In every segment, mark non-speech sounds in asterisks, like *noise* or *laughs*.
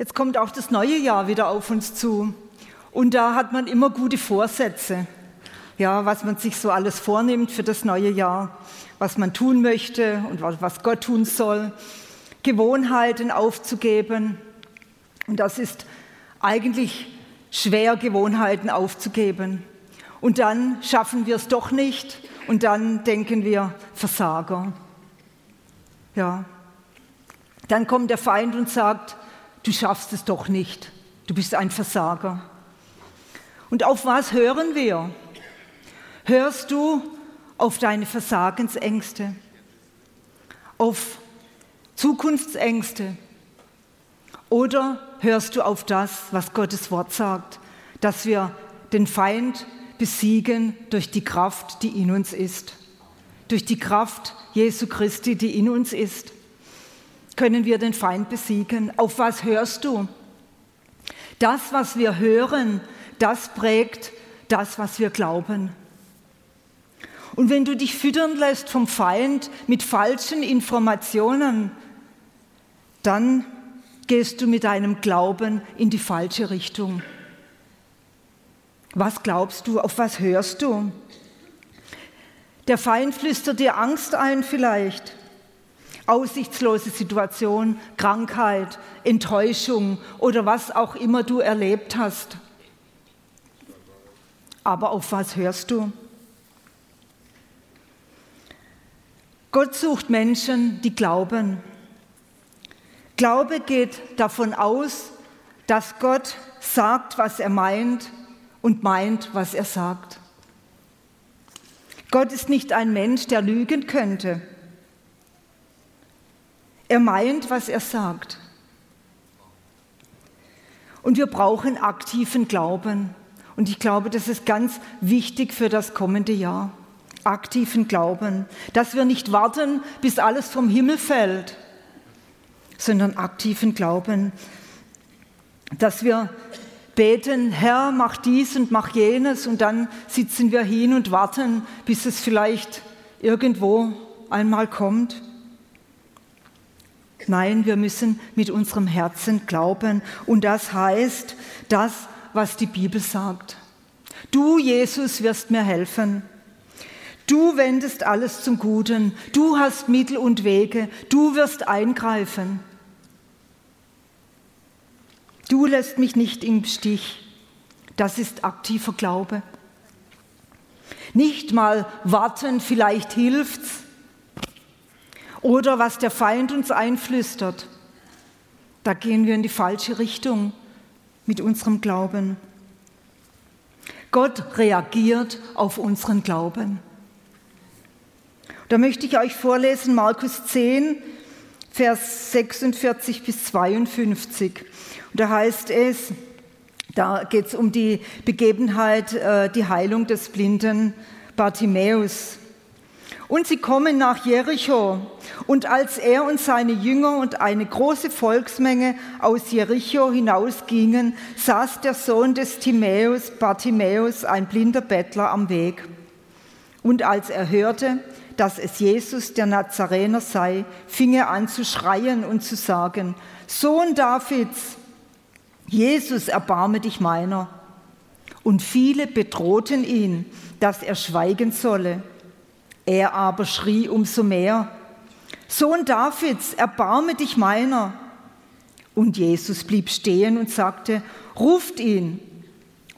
Jetzt kommt auch das neue Jahr wieder auf uns zu. Und da hat man immer gute Vorsätze. Ja, was man sich so alles vornimmt für das neue Jahr, was man tun möchte und was Gott tun soll. Gewohnheiten aufzugeben. Und das ist eigentlich schwer, Gewohnheiten aufzugeben. Und dann schaffen wir es doch nicht und dann denken wir Versager. Ja. Dann kommt der Feind und sagt, du schaffst es doch nicht, du bist ein Versager. Und auf was hören wir? Hörst du auf deine Versagensängste, auf Zukunftsängste oder hörst du auf das, was Gottes Wort sagt, dass wir den Feind besiegen durch die Kraft, die in uns ist, durch die Kraft Jesu Christi, die in uns ist? Können wir den Feind besiegen. Auf was hörst du? Das, was wir hören, das prägt das, was wir glauben. Und wenn du dich füttern lässt vom Feind mit falschen Informationen, dann gehst du mit deinem Glauben in die falsche Richtung. Was glaubst du? Auf was hörst du? Der Feind flüstert dir Angst ein vielleicht aussichtslose Situation, Krankheit, Enttäuschung oder was auch immer du erlebt hast. Aber auf was hörst du? Gott sucht Menschen, die glauben. Glaube geht davon aus, dass Gott sagt, was er meint und meint, was er sagt. Gott ist nicht ein Mensch, der lügen könnte. Er meint, was er sagt. Und wir brauchen aktiven Glauben. Und ich glaube, das ist ganz wichtig für das kommende Jahr. Aktiven Glauben. Dass wir nicht warten, bis alles vom Himmel fällt, sondern aktiven Glauben. Dass wir beten, Herr, mach dies und mach jenes und dann sitzen wir hin und warten, bis es vielleicht irgendwo einmal kommt. Nein, wir müssen mit unserem Herzen glauben. Und das heißt das, was die Bibel sagt. Du, Jesus, wirst mir helfen. Du wendest alles zum Guten. Du hast Mittel und Wege. Du wirst eingreifen. Du lässt mich nicht im Stich. Das ist aktiver Glaube. Nicht mal warten, vielleicht hilft's, oder was der Feind uns einflüstert. Da gehen wir in die falsche Richtung mit unserem Glauben. Gott reagiert auf unseren Glauben. Da möchte ich euch vorlesen Markus 10, Vers 46 bis 52. Und da heißt es, da geht es um die Begebenheit, äh, die Heilung des blinden Bartimäus. Und sie kommen nach Jericho. Und als er und seine Jünger und eine große Volksmenge aus Jericho hinausgingen, saß der Sohn des Timäus, Bartimäus, ein blinder Bettler am Weg. Und als er hörte, dass es Jesus der Nazarener sei, fing er an zu schreien und zu sagen, Sohn Davids, Jesus, erbarme dich meiner. Und viele bedrohten ihn, dass er schweigen solle. Er aber schrie umso mehr, Sohn Davids, erbarme dich meiner. Und Jesus blieb stehen und sagte, ruft ihn.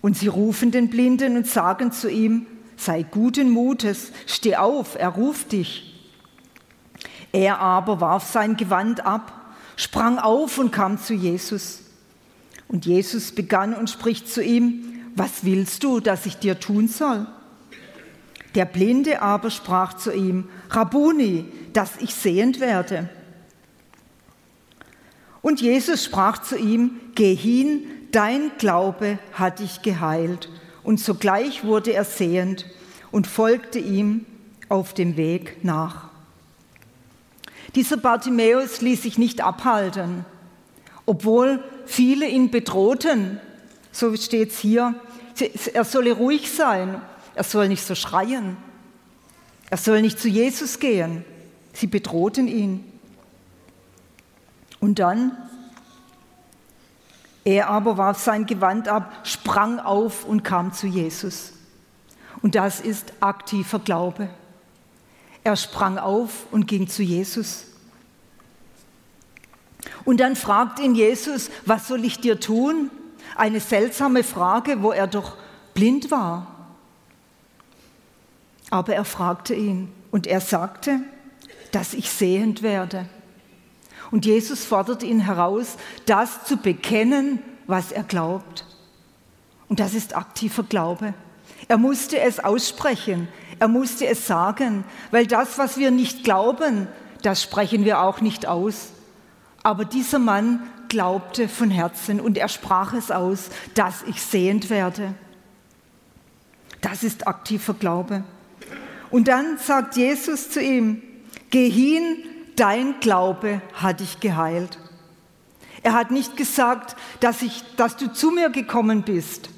Und sie rufen den Blinden und sagen zu ihm, sei guten Mutes, steh auf, er ruft dich. Er aber warf sein Gewand ab, sprang auf und kam zu Jesus. Und Jesus begann und spricht zu ihm, was willst du, dass ich dir tun soll? Der Blinde aber sprach zu ihm, Rabuni, dass ich sehend werde. Und Jesus sprach zu ihm, Geh hin, dein Glaube hat dich geheilt. Und sogleich wurde er sehend und folgte ihm auf dem Weg nach. Dieser Bartimäus ließ sich nicht abhalten, obwohl viele ihn bedrohten. So steht es hier. Er solle ruhig sein er soll nicht so schreien. Er soll nicht zu Jesus gehen. Sie bedrohten ihn. Und dann Er aber warf sein Gewand ab, sprang auf und kam zu Jesus. Und das ist aktiver Glaube. Er sprang auf und ging zu Jesus. Und dann fragt ihn Jesus, was soll ich dir tun? Eine seltsame Frage, wo er doch blind war. Aber er fragte ihn und er sagte, dass ich sehend werde. Und Jesus fordert ihn heraus, das zu bekennen, was er glaubt. Und das ist aktiver Glaube. Er musste es aussprechen, er musste es sagen, weil das, was wir nicht glauben, das sprechen wir auch nicht aus. Aber dieser Mann glaubte von Herzen und er sprach es aus, dass ich sehend werde. Das ist aktiver Glaube. Und dann sagt Jesus zu ihm, geh hin, dein Glaube hat dich geheilt. Er hat nicht gesagt, dass, ich, dass du zu mir gekommen bist,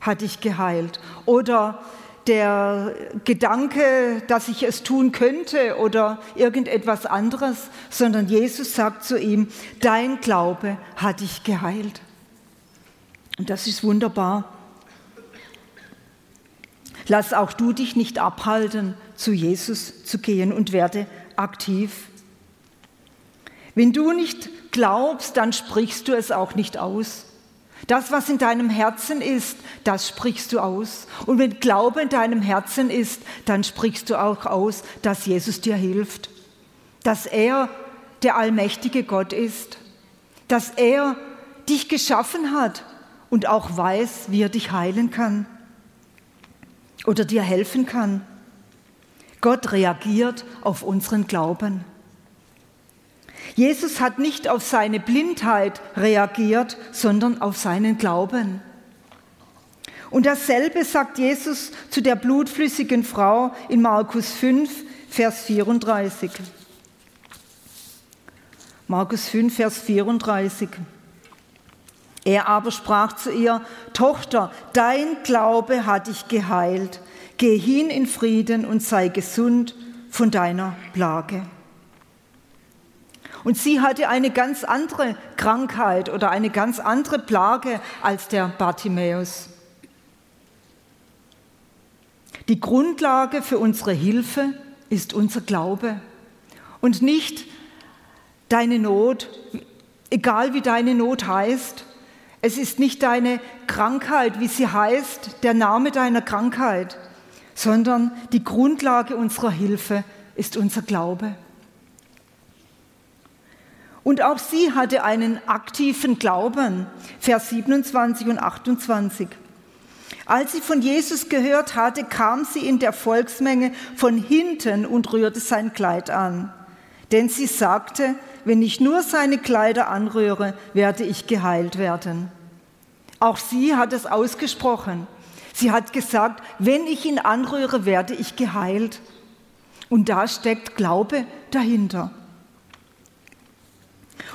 hat dich geheilt. Oder der Gedanke, dass ich es tun könnte oder irgendetwas anderes, sondern Jesus sagt zu ihm, dein Glaube hat dich geheilt. Und das ist wunderbar. Lass auch du dich nicht abhalten, zu Jesus zu gehen und werde aktiv. Wenn du nicht glaubst, dann sprichst du es auch nicht aus. Das, was in deinem Herzen ist, das sprichst du aus. Und wenn Glaube in deinem Herzen ist, dann sprichst du auch aus, dass Jesus dir hilft, dass er der allmächtige Gott ist, dass er dich geschaffen hat und auch weiß, wie er dich heilen kann oder dir helfen kann. Gott reagiert auf unseren Glauben. Jesus hat nicht auf seine Blindheit reagiert, sondern auf seinen Glauben. Und dasselbe sagt Jesus zu der blutflüssigen Frau in Markus 5, Vers 34. Markus 5, Vers 34. Er aber sprach zu ihr, Tochter, dein Glaube hat dich geheilt. Geh hin in Frieden und sei gesund von deiner Plage. Und sie hatte eine ganz andere Krankheit oder eine ganz andere Plage als der Bartimäus. Die Grundlage für unsere Hilfe ist unser Glaube und nicht deine Not, egal wie deine Not heißt. Es ist nicht deine Krankheit, wie sie heißt, der Name deiner Krankheit, sondern die Grundlage unserer Hilfe ist unser Glaube. Und auch sie hatte einen aktiven Glauben, Vers 27 und 28. Als sie von Jesus gehört hatte, kam sie in der Volksmenge von hinten und rührte sein Kleid an. Denn sie sagte, wenn ich nur seine Kleider anrühre, werde ich geheilt werden. Auch sie hat es ausgesprochen. Sie hat gesagt, wenn ich ihn anrühre, werde ich geheilt. Und da steckt Glaube dahinter.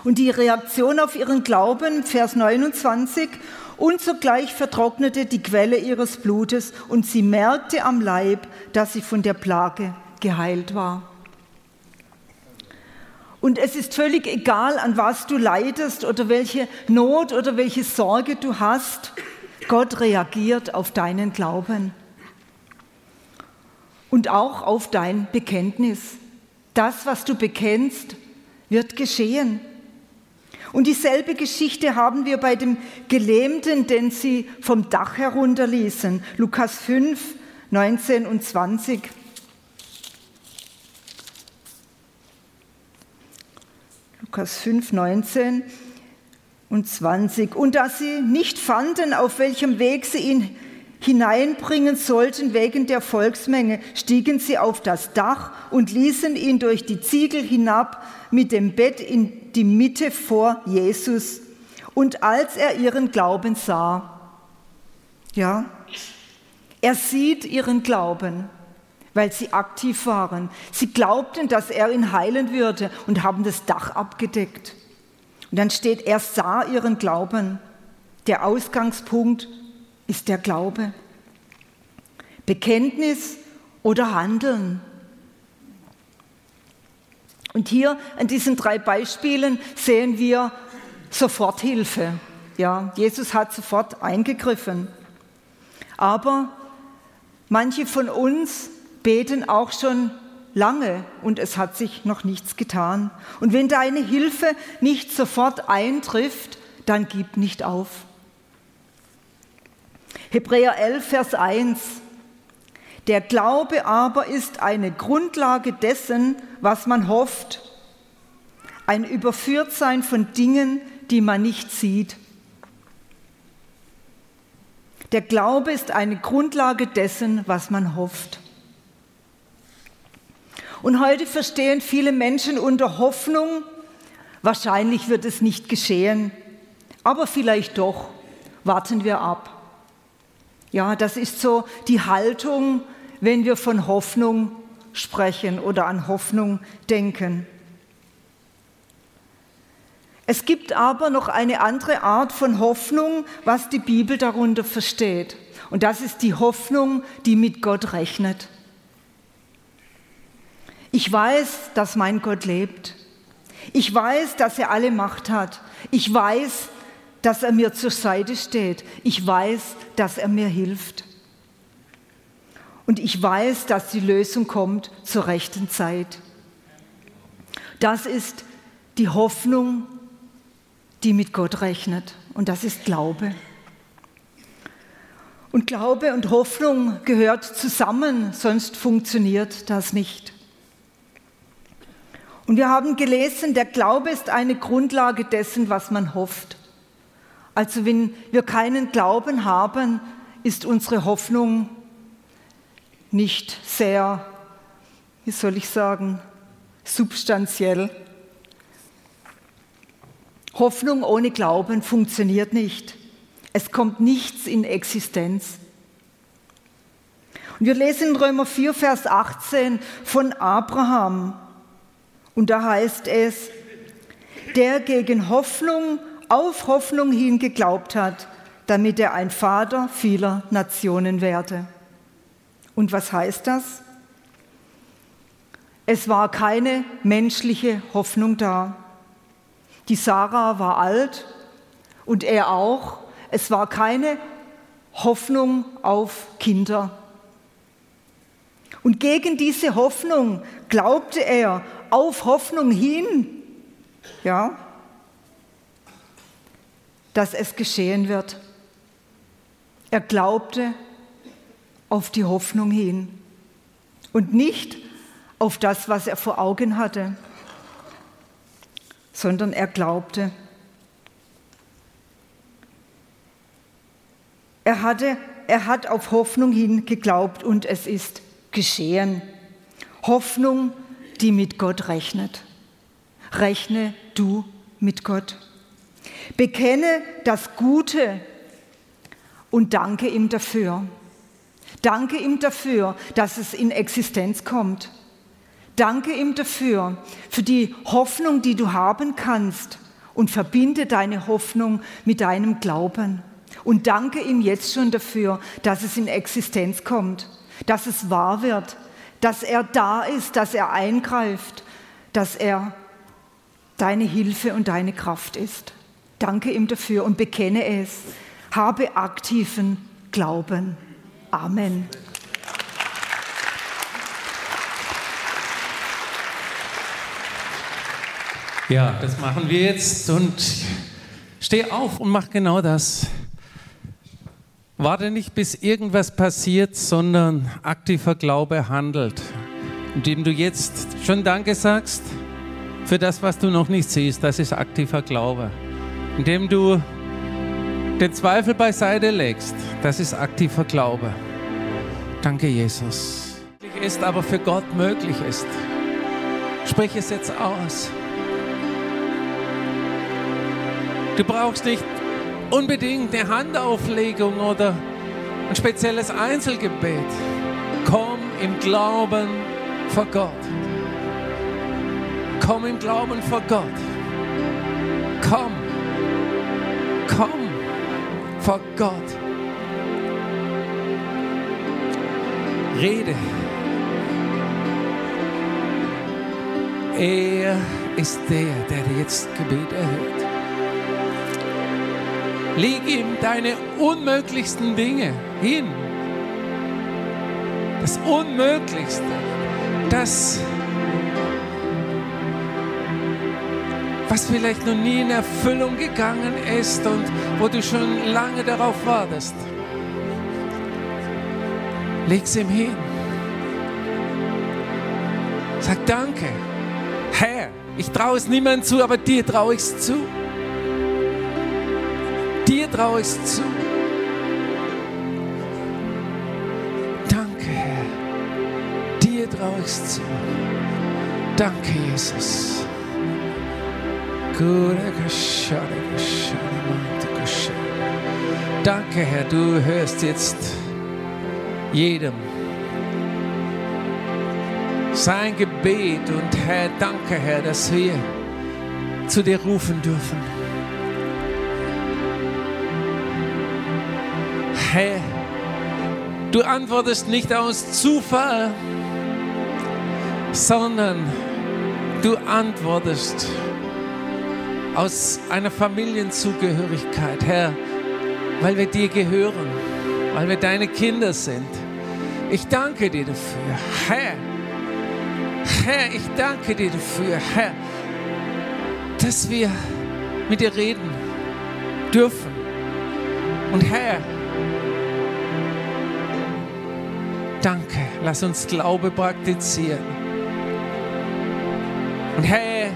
Und die Reaktion auf ihren Glauben, Vers 29, und sogleich vertrocknete die Quelle ihres Blutes und sie merkte am Leib, dass sie von der Plage geheilt war. Und es ist völlig egal, an was du leidest oder welche Not oder welche Sorge du hast. Gott reagiert auf deinen Glauben und auch auf dein Bekenntnis. Das, was du bekennst, wird geschehen. Und dieselbe Geschichte haben wir bei dem Gelähmten, den sie vom Dach herunterließen. Lukas 5, 19 und 20. Lukas 5, 19 und 20. Und dass sie nicht fanden, auf welchem Weg sie ihn hineinbringen sollten wegen der Volksmenge, stiegen sie auf das Dach und ließen ihn durch die Ziegel hinab mit dem Bett in die Mitte vor Jesus. Und als er ihren Glauben sah, ja, er sieht ihren Glauben, weil sie aktiv waren. Sie glaubten, dass er ihn heilen würde und haben das Dach abgedeckt. Und dann steht, er sah ihren Glauben. Der Ausgangspunkt ist der Glaube. Bekenntnis oder Handeln. Und hier an diesen drei Beispielen sehen wir Soforthilfe. Ja, Jesus hat sofort eingegriffen. Aber manche von uns beten auch schon lange und es hat sich noch nichts getan. Und wenn deine Hilfe nicht sofort eintrifft, dann gib nicht auf. Hebräer 11, Vers 1. Der Glaube aber ist eine Grundlage dessen, was man hofft. Ein Überführtsein von Dingen, die man nicht sieht. Der Glaube ist eine Grundlage dessen, was man hofft. Und heute verstehen viele Menschen unter Hoffnung, wahrscheinlich wird es nicht geschehen, aber vielleicht doch, warten wir ab. Ja, das ist so die Haltung, wenn wir von Hoffnung sprechen oder an Hoffnung denken. Es gibt aber noch eine andere Art von Hoffnung, was die Bibel darunter versteht. Und das ist die Hoffnung, die mit Gott rechnet. Ich weiß, dass mein Gott lebt. Ich weiß, dass er alle Macht hat. Ich weiß, dass er mir zur Seite steht. Ich weiß, dass er mir hilft. Und ich weiß, dass die Lösung kommt zur rechten Zeit. Das ist die Hoffnung, die mit Gott rechnet. Und das ist Glaube. Und Glaube und Hoffnung gehört zusammen, sonst funktioniert das nicht. Und wir haben gelesen, der Glaube ist eine Grundlage dessen, was man hofft. Also wenn wir keinen Glauben haben, ist unsere Hoffnung nicht sehr, wie soll ich sagen, substanziell. Hoffnung ohne Glauben funktioniert nicht. Es kommt nichts in Existenz. Und wir lesen in Römer 4, Vers 18 von Abraham. Und da heißt es, der gegen Hoffnung auf Hoffnung hin geglaubt hat, damit er ein Vater vieler Nationen werde. Und was heißt das? Es war keine menschliche Hoffnung da. Die Sarah war alt und er auch. Es war keine Hoffnung auf Kinder. Und gegen diese Hoffnung glaubte er auf Hoffnung hin, ja, dass es geschehen wird. Er glaubte auf die Hoffnung hin und nicht auf das, was er vor Augen hatte sondern er glaubte. Er, hatte, er hat auf Hoffnung hin geglaubt und es ist geschehen. Hoffnung, die mit Gott rechnet. Rechne du mit Gott. Bekenne das Gute und danke ihm dafür. Danke ihm dafür, dass es in Existenz kommt. Danke ihm dafür, für die Hoffnung, die du haben kannst und verbinde deine Hoffnung mit deinem Glauben. Und danke ihm jetzt schon dafür, dass es in Existenz kommt, dass es wahr wird, dass er da ist, dass er eingreift, dass er deine Hilfe und deine Kraft ist. Danke ihm dafür und bekenne es. Habe aktiven Glauben. Amen. Ja, das machen wir jetzt und steh auf und mach genau das. Warte nicht, bis irgendwas passiert, sondern aktiver Glaube handelt. Indem du jetzt schon Danke sagst für das, was du noch nicht siehst, das ist aktiver Glaube. Indem du den Zweifel beiseite legst, das ist aktiver Glaube. Danke, Jesus. Ist aber für Gott möglich ist. Sprich es jetzt aus. Du brauchst nicht unbedingt eine Handauflegung oder ein spezielles Einzelgebet. Komm im Glauben vor Gott. Komm im Glauben vor Gott. Komm. Komm vor Gott. Rede. Er ist der, der jetzt Gebet erhört. Leg ihm deine unmöglichsten Dinge hin. Das Unmöglichste, das, was vielleicht noch nie in Erfüllung gegangen ist und wo du schon lange darauf wartest. Leg's ihm hin. Sag danke. Herr, ich traue es niemandem zu, aber dir traue ich es zu. Dir traue ich es zu. Danke, Herr. Dir traue ich es zu. Danke, Jesus. Danke, Herr, du hörst jetzt jedem sein Gebet und Herr, danke, Herr, dass wir zu dir rufen dürfen. Herr, du antwortest nicht aus Zufall, sondern du antwortest aus einer Familienzugehörigkeit, Herr, weil wir dir gehören, weil wir deine Kinder sind. Ich danke dir dafür, Herr. Herr, ich danke dir dafür, Herr, dass wir mit dir reden dürfen. Und Herr, danke, lass uns Glaube praktizieren. Und Herr,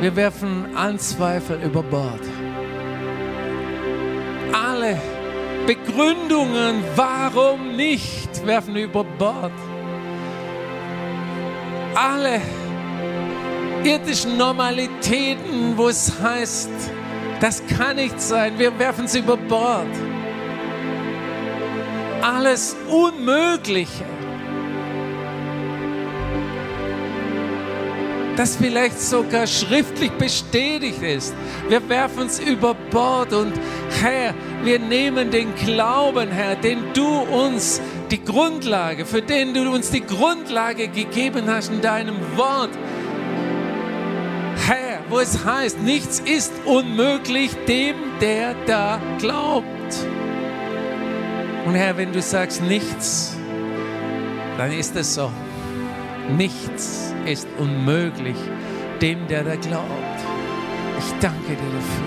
wir werfen allen Zweifel über Bord. Alle Begründungen, warum nicht, werfen wir über Bord. Alle irdischen Normalitäten, wo es heißt, das kann nicht sein, wir werfen sie über Bord. Alles Unmögliche, das vielleicht sogar schriftlich bestätigt ist. Wir werfen es über Bord und Herr, wir nehmen den Glauben, Herr, den du uns die Grundlage, für den du uns die Grundlage gegeben hast in deinem Wort. Herr, wo es heißt, nichts ist unmöglich dem, der da glaubt. Und Herr, wenn du sagst nichts, dann ist es so. Nichts ist unmöglich dem, der da glaubt. Ich danke dir dafür.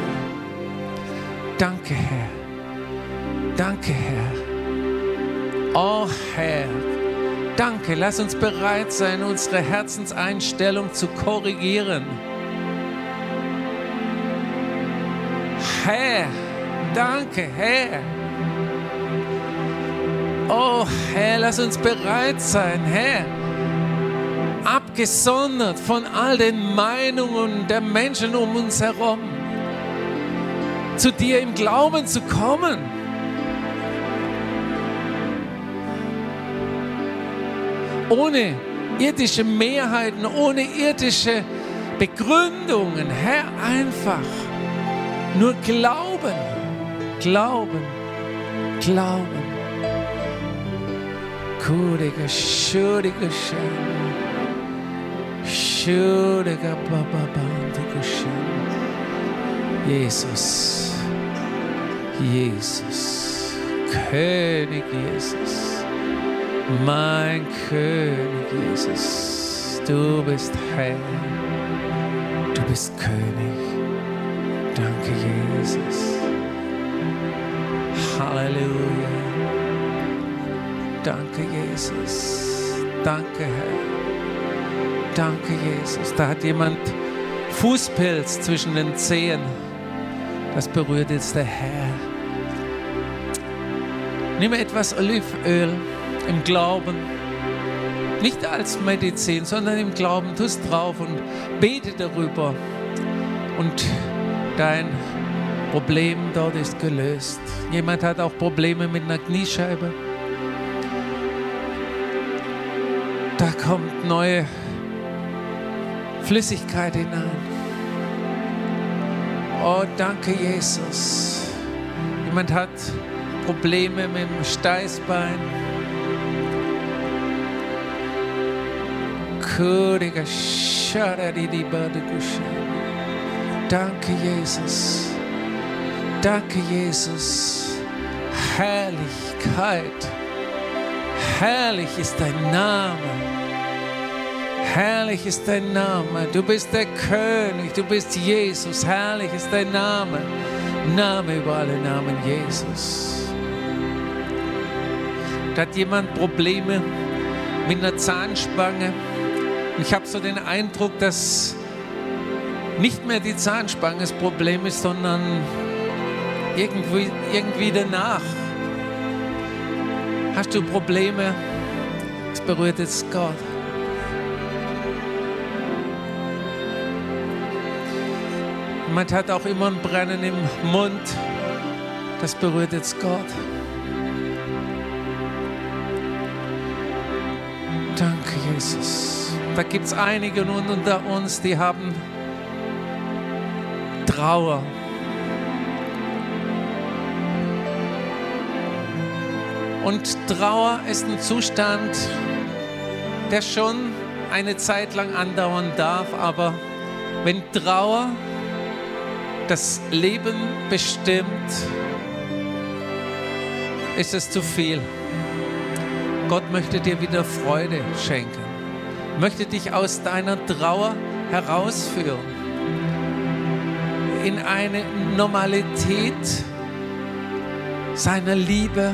Danke, Herr. Danke, Herr. Oh, Herr. Danke. Lass uns bereit sein, unsere Herzenseinstellung zu korrigieren. Herr. Danke, Herr. Oh, Herr, lass uns bereit sein, Herr abgesondert von all den Meinungen der Menschen um uns herum, zu dir im Glauben zu kommen. Ohne irdische Mehrheiten, ohne irdische Begründungen, Herr, einfach nur glauben, glauben, glauben. Kuriga, shuriga, shuriga. Jesus, Jesus, König Jesus, mein König Jesus, du bist Herr, du bist König. Danke, Jesus. Halleluja. Danke, Jesus. Danke, Herr. Danke, Jesus. Da hat jemand Fußpilz zwischen den Zehen. Das berührt jetzt der Herr. Nimm etwas Olivenöl im Glauben. Nicht als Medizin, sondern im Glauben. Tu es drauf und bete darüber. Und dein Problem dort ist gelöst. Jemand hat auch Probleme mit einer Kniescheibe. Kommt neue Flüssigkeit hinein. Oh, danke, Jesus. Jemand hat Probleme mit dem Steißbein. Danke, Jesus. Danke, Jesus. Herrlichkeit. Herrlich ist dein Name. Herrlich ist dein Name. Du bist der König. Du bist Jesus. Herrlich ist dein Name. Name über alle Namen, Jesus. Da hat jemand Probleme mit einer Zahnspange. Ich habe so den Eindruck, dass nicht mehr die Zahnspange das Problem ist, sondern irgendwie, irgendwie danach. Hast du Probleme? Es berührt jetzt Gott. Jemand hat auch immer ein Brennen im Mund. Das berührt jetzt Gott. Danke, Jesus. Da gibt es einige unter uns, die haben Trauer. Und Trauer ist ein Zustand, der schon eine Zeit lang andauern darf, aber wenn Trauer das Leben bestimmt, ist es zu viel. Gott möchte dir wieder Freude schenken, möchte dich aus deiner Trauer herausführen in eine Normalität seiner Liebe,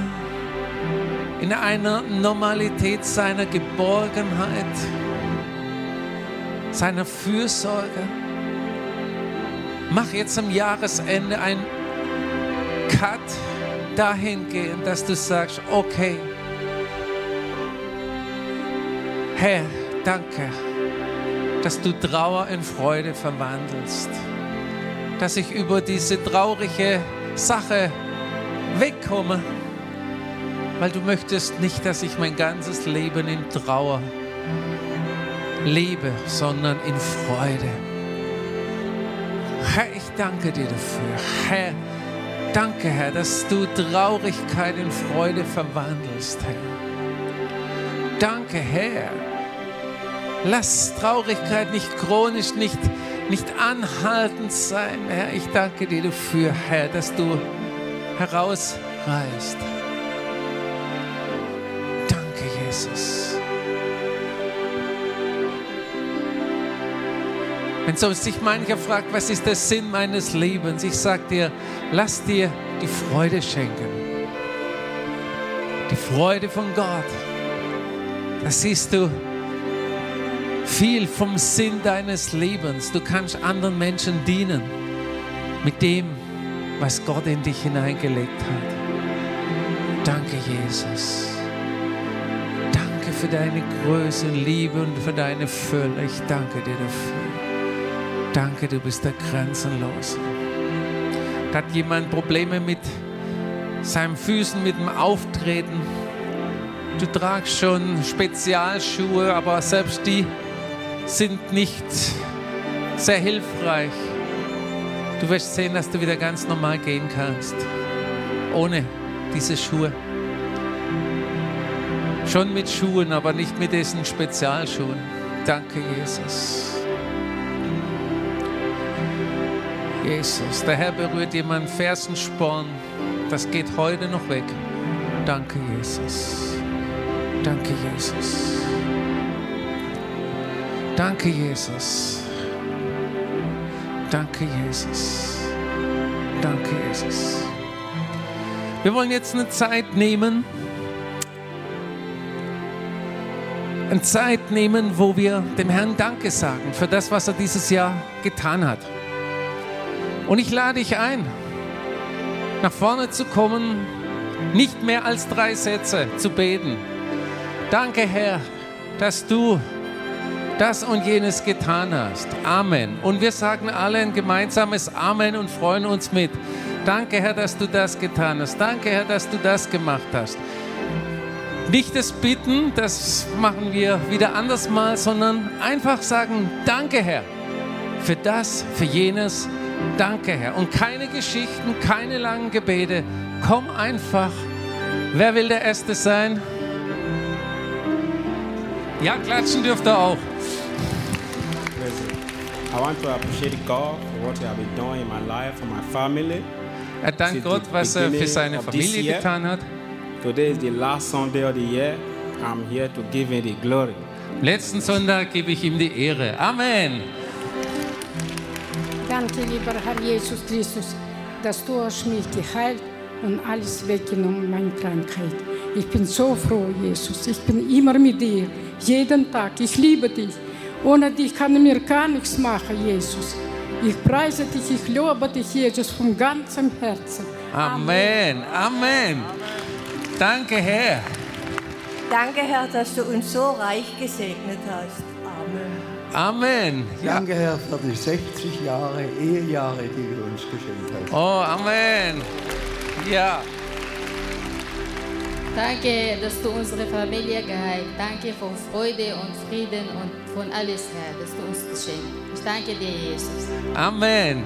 in einer Normalität seiner Geborgenheit, seiner Fürsorge. Mach jetzt am Jahresende ein Cut dahingehend, dass du sagst, okay, Herr, danke, dass du Trauer in Freude verwandelst, dass ich über diese traurige Sache wegkomme, weil du möchtest nicht, dass ich mein ganzes Leben in Trauer lebe, sondern in Freude. Danke dir dafür. Herr, danke, Herr, dass du Traurigkeit in Freude verwandelst, Herr. Danke, Herr. Lass Traurigkeit nicht chronisch, nicht, nicht anhaltend sein, Herr. Ich danke dir dafür, Herr, dass du herausreißt. Danke, Jesus. Wenn so sich mancher fragt, was ist der Sinn meines Lebens, ich sage dir, lass dir die Freude schenken. Die Freude von Gott. Da siehst du viel vom Sinn deines Lebens. Du kannst anderen Menschen dienen mit dem, was Gott in dich hineingelegt hat. Danke, Jesus. Danke für deine Größe, Liebe und für deine Fülle. Ich danke dir dafür. Danke, du bist der Grenzenlose. Da hat jemand Probleme mit seinen Füßen, mit dem Auftreten. Du tragst schon Spezialschuhe, aber selbst die sind nicht sehr hilfreich. Du wirst sehen, dass du wieder ganz normal gehen kannst, ohne diese Schuhe. Schon mit Schuhen, aber nicht mit diesen Spezialschuhen. Danke, Jesus. Jesus, der Herr berührt jemanden Fersensporn. Das geht heute noch weg. Danke, Jesus. Danke, Jesus. Danke, Jesus. Danke, Jesus. Danke, Jesus. Wir wollen jetzt eine Zeit nehmen, eine Zeit nehmen, wo wir dem Herrn Danke sagen für das, was er dieses Jahr getan hat. Und ich lade dich ein, nach vorne zu kommen, nicht mehr als drei Sätze zu beten. Danke, Herr, dass du das und jenes getan hast. Amen. Und wir sagen alle ein gemeinsames Amen und freuen uns mit. Danke, Herr, dass du das getan hast. Danke, Herr, dass du das gemacht hast. Nicht das Bitten, das machen wir wieder anders mal, sondern einfach sagen, danke, Herr, für das, für jenes. Danke, Herr. Und keine Geschichten, keine langen Gebete. Komm einfach. Wer will der Erste sein? Ja, klatschen dürft ihr auch. I want to appreciate God for what He has been doing in my life, for my family. Er dankt Gott, was er für seine Familie getan hat. Today is the last Sunday of the year. I'm here to give him the glory. Letzten Sonntag gebe ich ihm die Ehre. Amen. Danke, lieber Herr Jesus Christus, dass du hast mich geheilt und alles weggenommen, meine Krankheit. Ich bin so froh, Jesus. Ich bin immer mit dir, jeden Tag. Ich liebe dich. Ohne dich kann ich mir gar nichts machen, Jesus. Ich preise dich, ich lobe dich, Jesus, von ganzem Herzen. Amen. Amen. Danke, Herr. Danke, Herr, dass du uns so reich gesegnet hast. Amen. Amen. Ja. Danke, Herr, für die 60 Jahre, Ehejahre, die du uns geschenkt hast. Oh, Amen. Ja. Danke, dass du unsere Familie geheilt. Danke für Freude und Frieden und von alles her, dass du uns geschenkt. Ich danke dir, Jesus. Amen.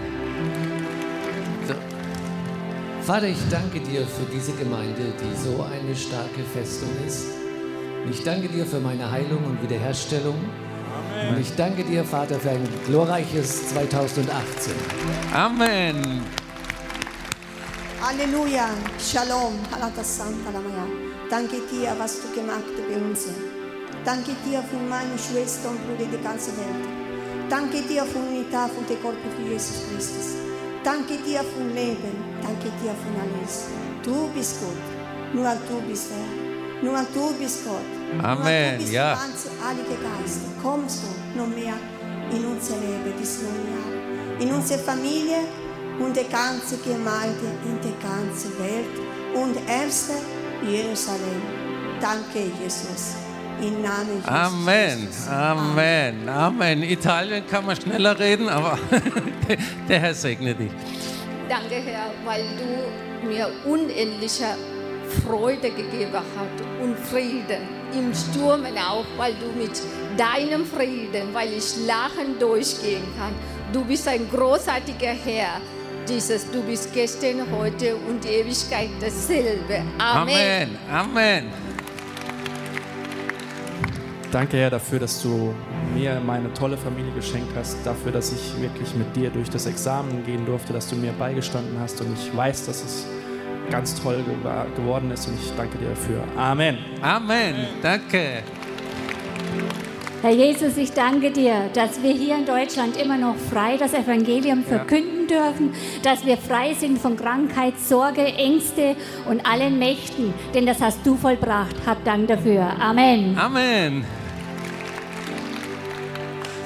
Vater, ich danke dir für diese Gemeinde, die so eine starke Festung ist. Ich danke dir für meine Heilung und Wiederherstellung. Und ich danke dir, Vater, für ein glorreiches 2018. Amen. Halleluja, Shalom, Halata Santa Lamaya. Danke dir, was du gemacht hast bei uns. Danke dir für meine Schwestern und Brüder der ganzen Welt. Danke dir für die Unität und den Körper für Jesus Christus. Danke dir für Leben. Danke dir für alles. Du bist gut. Nur du bist Herr. Nur du bist Gott. Amen, du bist ja. der ganze Heilige Geist. Kommst du noch mehr in unser Leben, dieses neue Jahr. In unsere Familie und die ganze Gemeinde in der ganzen Welt und erste Jerusalem. Danke, Jesus. Im Namen Jesus. Amen. Amen. Amen. Italien kann man schneller reden, aber *laughs* der Herr segne dich. Danke, Herr, weil du mir unendliche Freude gegeben hast und Frieden. Im Sturmen auch, weil du mit deinem Frieden, weil ich lachen durchgehen kann. Du bist ein großartiger Herr. Dieses, du bist gestern, heute und die Ewigkeit dasselbe. Amen. Amen. Amen. Danke, Herr, dafür, dass du mir meine tolle Familie geschenkt hast, dafür, dass ich wirklich mit dir durch das Examen gehen durfte, dass du mir beigestanden hast und ich weiß, dass es ganz toll geworden ist und ich danke dir dafür. Amen. Amen. Danke. Herr Jesus, ich danke dir, dass wir hier in Deutschland immer noch frei das Evangelium verkünden dürfen, dass wir frei sind von Krankheit, Sorge, Ängste und allen Mächten, denn das hast du vollbracht. Hab Dank dafür. Amen. Amen.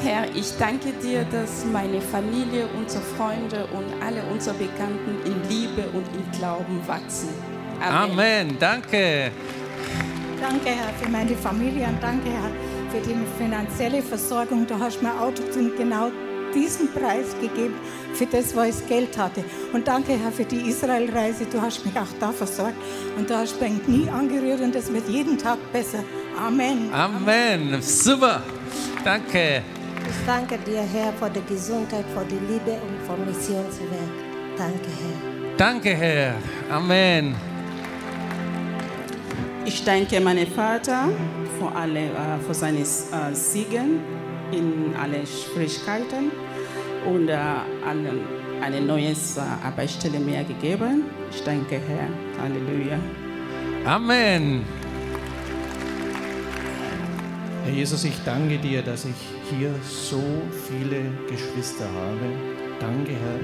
Herr, ich danke dir, dass meine Familie, unsere Freunde und alle unsere Bekannten in Liebe und in Glauben wachsen. Amen. Danke. Danke, Herr, für meine Familie und danke, Herr, für die finanzielle Versorgung. Du hast mir auch zu genau diesen Preis gegeben, für das, was ich Geld hatte. Und danke, Herr, für die Israelreise. Du hast mich auch da versorgt und du hast mein Knie angerührt und es wird jeden Tag besser. Amen. Amen. Super. Danke. Ich danke dir, Herr, für die Gesundheit, für die Liebe und für Missionswerk. Danke, Herr. Danke, Herr. Amen. Ich danke meinem Vater für, alle, äh, für seine äh, Siegen in alle Schwierigkeiten und äh, allen eine neue äh, Arbeitsstelle mehr gegeben. Ich danke Herr. Halleluja. Amen. Herr Jesus, ich danke dir, dass ich hier so viele Geschwister habe. Danke, Herr,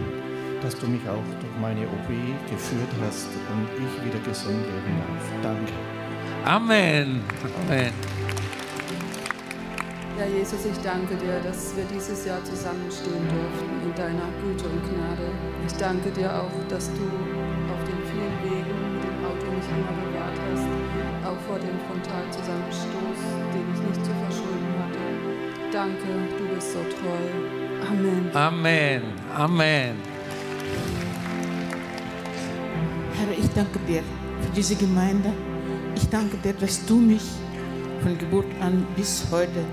dass du mich auch durch meine OP geführt hast und ich wieder gesund leben darf. Danke. Amen. Amen. Ja, Jesus, ich danke dir, dass wir dieses Jahr zusammenstehen durften in deiner Güte und Gnade. Ich danke dir auch, dass du auf den vielen Wegen mit dem Auto mich immer bewahrt hast, auch vor dem Frontalzusammenstoß, Danke, du bist so treu. Amen. Amen. Amen. Herr, ich danke dir für diese Gemeinde. Ich danke dir, dass du mich von Geburt an bis heute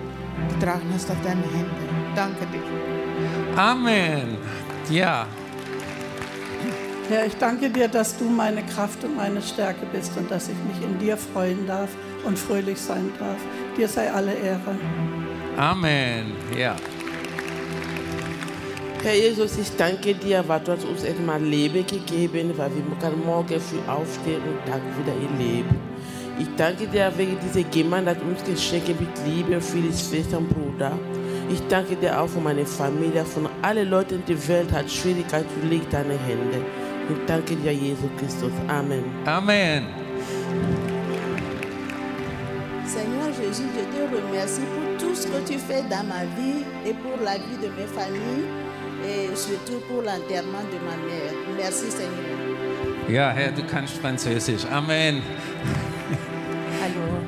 getragen hast auf deine Hände. Danke dir. Amen. Ja. Herr, ich danke dir, dass du meine Kraft und meine Stärke bist und dass ich mich in dir freuen darf und fröhlich sein darf. Dir sei alle Ehre. Amen. Ja. Herr Jesus, ich danke dir, weil du hast uns einmal Leben gegeben, weil wir können morgen früh aufstehen und Tag wieder ihr Leben. Ich danke dir wegen dieser Gemeinde, hat uns geschenkt mit Liebe für die Schwester und Bruder. Ich danke dir auch für meine Familie, von allen Leuten der Welt hat Schwierigkeit, du legst deine Hände. Ich danke dir, Jesus Christus. Amen. Amen. Jésus, je te remercie pour tout ce que tu fais dans ma vie et pour la vie de mes familles et surtout pour l'enterrement de ma mère. Merci Seigneur. Ja, Herr, du kannst Französisch. Amen. Hallo.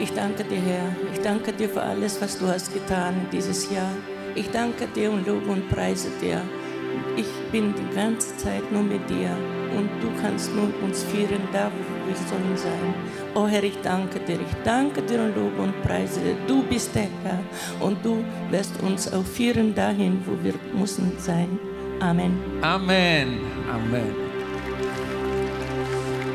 Ich danke dir, Herr. Ich danke dir für alles, was du hast getan dieses Jahr. Ich danke dir und lobe und preise dir. Ich bin die ganze Zeit nur mit dir und du kannst nun uns führen da, wo wir sollen sein. Oh Herr, ich danke dir. Ich danke dir und lobe und preise dir. Du bist der Herr und du wirst uns auch führen dahin, wo wir müssen sein. Amen. Amen. Amen.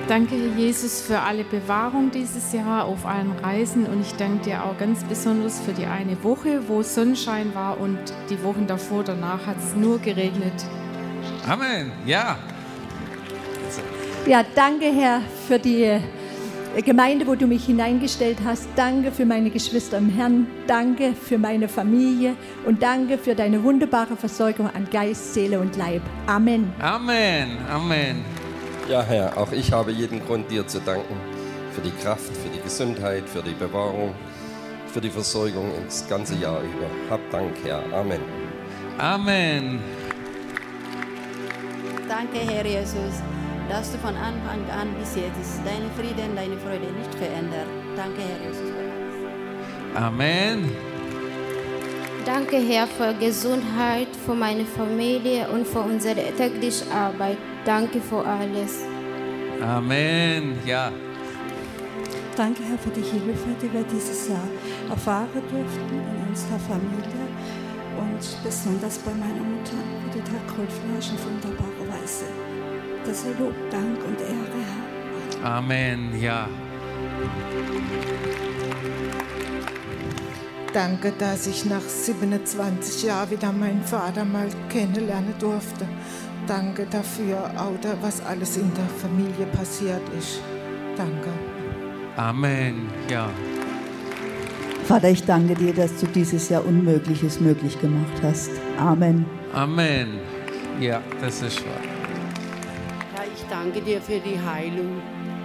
Danke, Herr Jesus, für alle Bewahrung dieses Jahr auf allen Reisen und ich danke dir auch ganz besonders für die eine Woche, wo Sonnenschein war und die Wochen davor, danach hat es nur geregnet. Amen. Ja. Ja, danke, Herr, für die Gemeinde, wo du mich hineingestellt hast. Danke für meine Geschwister im Herrn. Danke für meine Familie und danke für deine wunderbare Versorgung an Geist, Seele und Leib. Amen. Amen. Amen. Ja, Herr, auch ich habe jeden Grund, dir zu danken für die Kraft, für die Gesundheit, für die Bewahrung, für die Versorgung das ganze Jahr über. Hab Dank, Herr. Amen. Amen. Danke, Herr Jesus, dass du von Anfang an bis jetzt deine Frieden, deine Freude nicht verändert. Danke, Herr Jesus. Amen. Danke, Herr, für Gesundheit, für meine Familie und für unsere tägliche Arbeit. Danke für alles. Amen. Ja. Danke, Herr, für die Hilfe, die wir dieses Jahr erfahren durften in unserer Familie und besonders bei meiner Mutter, wo du da geholfen hast auf wunderbare Weise. Das ist Lob, Dank und Ehre, Herr. Amen. Ja. Danke, dass ich nach 27 Jahren wieder meinen Vater mal kennenlernen durfte. Danke dafür, auch was alles in der Familie passiert ist. Danke. Amen. Ja. Vater, ich danke dir, dass du dieses Jahr Unmögliches möglich gemacht hast. Amen. Amen. Ja, das ist wahr. Danke dir für die Heilung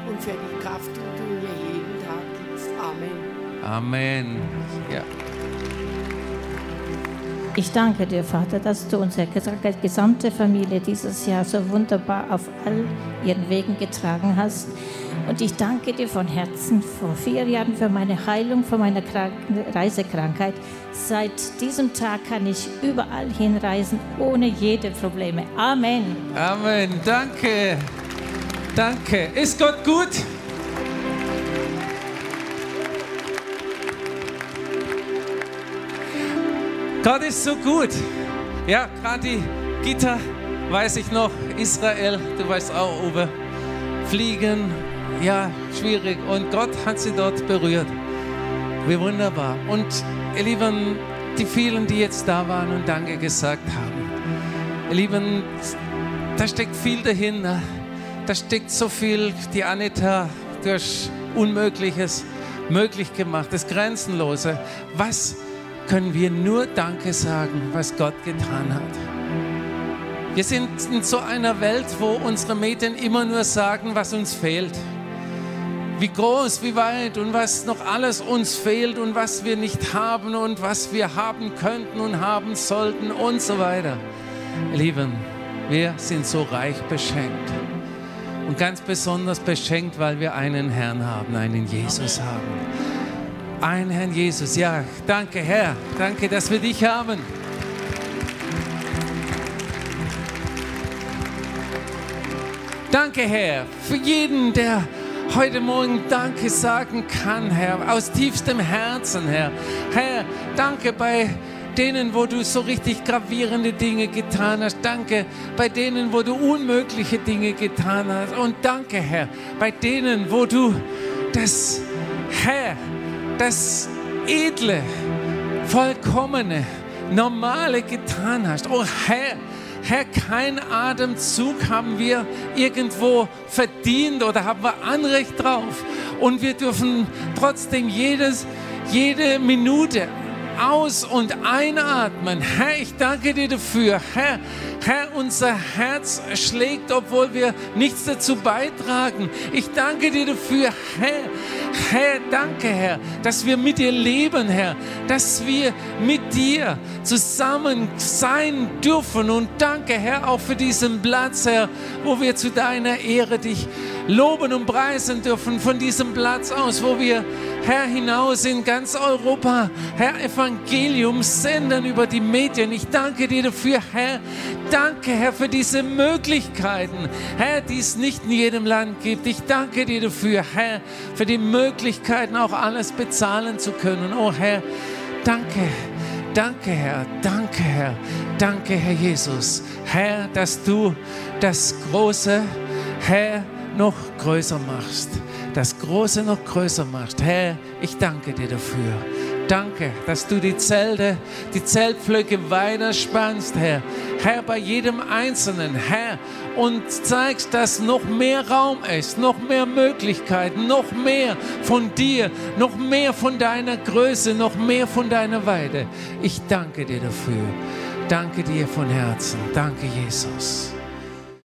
und für die Kraft, die du mir jeden Tag gibst. Amen. Amen. Ja. Ich danke dir, Vater, dass du unsere gesamte Familie dieses Jahr so wunderbar auf all ihren Wegen getragen hast. Und ich danke dir von Herzen vor vier Jahren für meine Heilung von meiner Reisekrankheit. Seit diesem Tag kann ich überall hinreisen ohne jede Probleme. Amen. Amen. Danke. Danke. Ist Gott gut? Gott ist so gut. Ja, gerade Gitter, weiß ich noch, Israel, du weißt auch, Uwe, fliegen, ja, schwierig. Und Gott hat sie dort berührt. Wie wunderbar. Und ihr Lieben, die vielen, die jetzt da waren und Danke gesagt haben. Ihr Lieben, da steckt viel dahinter. Da steckt so viel. Die Anita, du hast Unmögliches möglich gemacht, das Grenzenlose. Was können wir nur Danke sagen, was Gott getan hat. Wir sind in so einer Welt, wo unsere Medien immer nur sagen, was uns fehlt. Wie groß, wie weit und was noch alles uns fehlt und was wir nicht haben und was wir haben könnten und haben sollten und so weiter. Lieben, wir sind so reich beschenkt. Und ganz besonders beschenkt, weil wir einen Herrn haben, einen Jesus haben ein Herrn Jesus. Ja, danke Herr. Danke, dass wir dich haben. Danke Herr für jeden, der heute Morgen Danke sagen kann, Herr, aus tiefstem Herzen, Herr. Herr, danke bei denen, wo du so richtig gravierende Dinge getan hast. Danke bei denen, wo du unmögliche Dinge getan hast. Und danke, Herr, bei denen, wo du das, Herr, das Edle, Vollkommene Normale getan hast. Oh Herr, Herr, kein Atemzug haben wir irgendwo verdient oder haben wir Anrecht drauf. Und wir dürfen trotzdem jedes, jede Minute aus- und einatmen. Herr, ich danke dir dafür. Herr, Herr, unser Herz schlägt, obwohl wir nichts dazu beitragen. Ich danke dir dafür, Herr. Herr, danke, Herr, dass wir mit dir leben, Herr, dass wir mit dir zusammen sein dürfen. Und danke, Herr, auch für diesen Platz, Herr, wo wir zu deiner Ehre dich loben und preisen dürfen. Von diesem Platz aus, wo wir, Herr, hinaus in ganz Europa, Herr, Evangelium senden über die Medien. Ich danke dir dafür, Herr, danke, Herr, für diese Möglichkeiten, Herr, die es nicht in jedem Land gibt. Ich danke dir dafür, Herr, für die Möglichkeiten, auch alles bezahlen zu können. Oh Herr, danke. Danke, Herr, danke, Herr, danke, Herr Jesus. Herr, dass du das Große, Herr, noch größer machst. Das Große noch größer machst. Herr, ich danke dir dafür. Danke, dass du die Zelte, die Zeltpflöcke weiter spannst, Herr. Herr, bei jedem Einzelnen, Herr, und zeigst, dass noch mehr Raum ist, noch mehr Möglichkeiten, noch mehr von dir, noch mehr von deiner Größe, noch mehr von deiner Weide. Ich danke dir dafür. Danke dir von Herzen. Danke, Jesus.